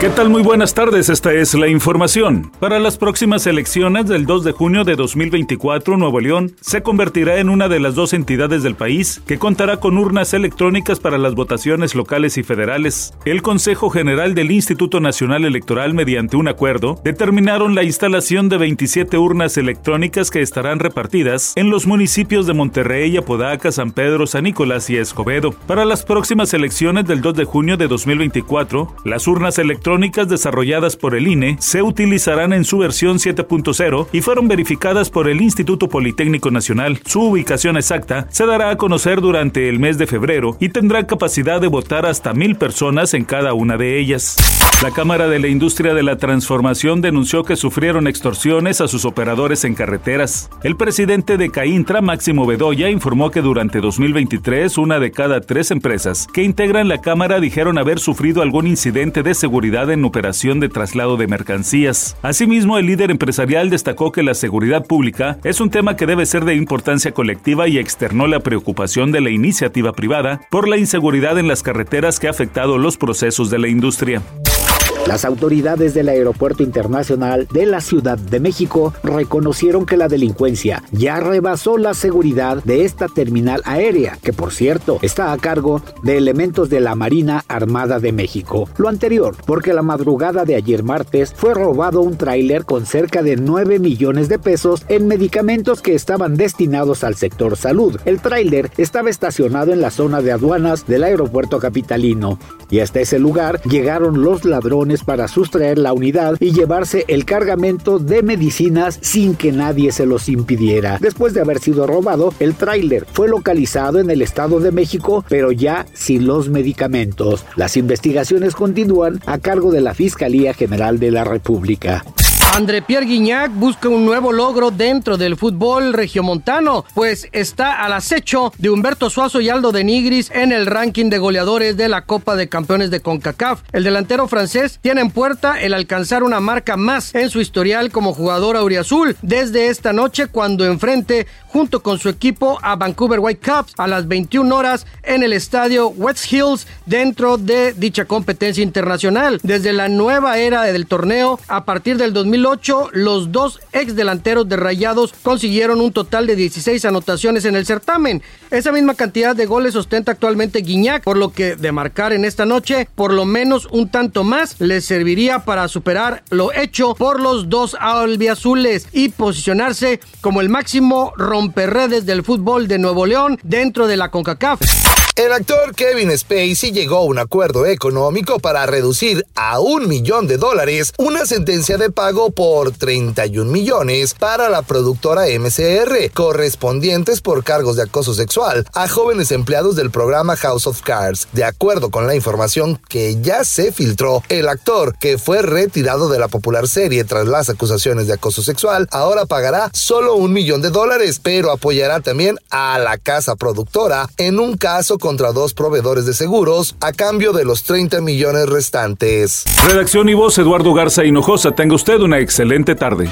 ¿Qué tal? Muy buenas tardes, esta es la información. Para las próximas elecciones del 2 de junio de 2024, Nuevo León se convertirá en una de las dos entidades del país que contará con urnas electrónicas para las votaciones locales y federales. El Consejo General del Instituto Nacional Electoral, mediante un acuerdo, determinaron la instalación de 27 urnas electrónicas que estarán repartidas en los municipios de Monterrey, Apodaca, San Pedro, San Nicolás y Escobedo. Para las próximas elecciones del 2 de junio de 2024, las urnas electrónicas electrónicas desarrolladas por el INE se utilizarán en su versión 7.0 y fueron verificadas por el Instituto Politécnico Nacional. Su ubicación exacta se dará a conocer durante el mes de febrero y tendrá capacidad de votar hasta mil personas en cada una de ellas. La Cámara de la Industria de la Transformación denunció que sufrieron extorsiones a sus operadores en carreteras. El presidente de Caintra, Máximo Bedoya, informó que durante 2023 una de cada tres empresas que integran la Cámara dijeron haber sufrido algún incidente de seguridad en operación de traslado de mercancías. Asimismo, el líder empresarial destacó que la seguridad pública es un tema que debe ser de importancia colectiva y externó la preocupación de la iniciativa privada por la inseguridad en las carreteras que ha afectado los procesos de la industria. Las autoridades del Aeropuerto Internacional de la Ciudad de México reconocieron que la delincuencia ya rebasó la seguridad de esta terminal aérea, que por cierto está a cargo de elementos de la Marina Armada de México. Lo anterior, porque la madrugada de ayer martes fue robado un tráiler con cerca de 9 millones de pesos en medicamentos que estaban destinados al sector salud. El tráiler estaba estacionado en la zona de aduanas del aeropuerto capitalino y hasta ese lugar llegaron los ladrones para sustraer la unidad y llevarse el cargamento de medicinas sin que nadie se los impidiera. Después de haber sido robado, el tráiler fue localizado en el Estado de México, pero ya sin los medicamentos. Las investigaciones continúan a cargo de la Fiscalía General de la República. André Pierre Guignac busca un nuevo logro dentro del fútbol regiomontano, pues está al acecho de Humberto Suazo y Aldo de Nigris en el ranking de goleadores de la Copa de Campeones de CONCACAF. El delantero francés tiene en puerta el alcanzar una marca más en su historial como jugador auriazul desde esta noche cuando enfrente junto con su equipo a Vancouver Whitecaps a las 21 horas en el estadio West Hills dentro de dicha competencia internacional. Desde la nueva era del torneo, a partir del 2000 los dos ex delanteros de Rayados consiguieron un total de 16 anotaciones en el certamen. Esa misma cantidad de goles ostenta actualmente Guiñac, por lo que de marcar en esta noche por lo menos un tanto más le serviría para superar lo hecho por los dos albiazules y posicionarse como el máximo romperredes del fútbol de Nuevo León dentro de la CONCACAF. El actor Kevin Spacey llegó a un acuerdo económico para reducir a un millón de dólares una sentencia de pago por 31 millones para la productora MCR, correspondientes por cargos de acoso sexual a jóvenes empleados del programa House of Cards. De acuerdo con la información que ya se filtró, el actor, que fue retirado de la popular serie tras las acusaciones de acoso sexual, ahora pagará solo un millón de dólares, pero apoyará también a la casa productora en un caso con contra dos proveedores de seguros a cambio de los 30 millones restantes. Redacción y voz Eduardo Garza Hinojosa. Tenga usted una excelente tarde.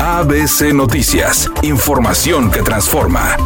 ABC Noticias. Información que transforma.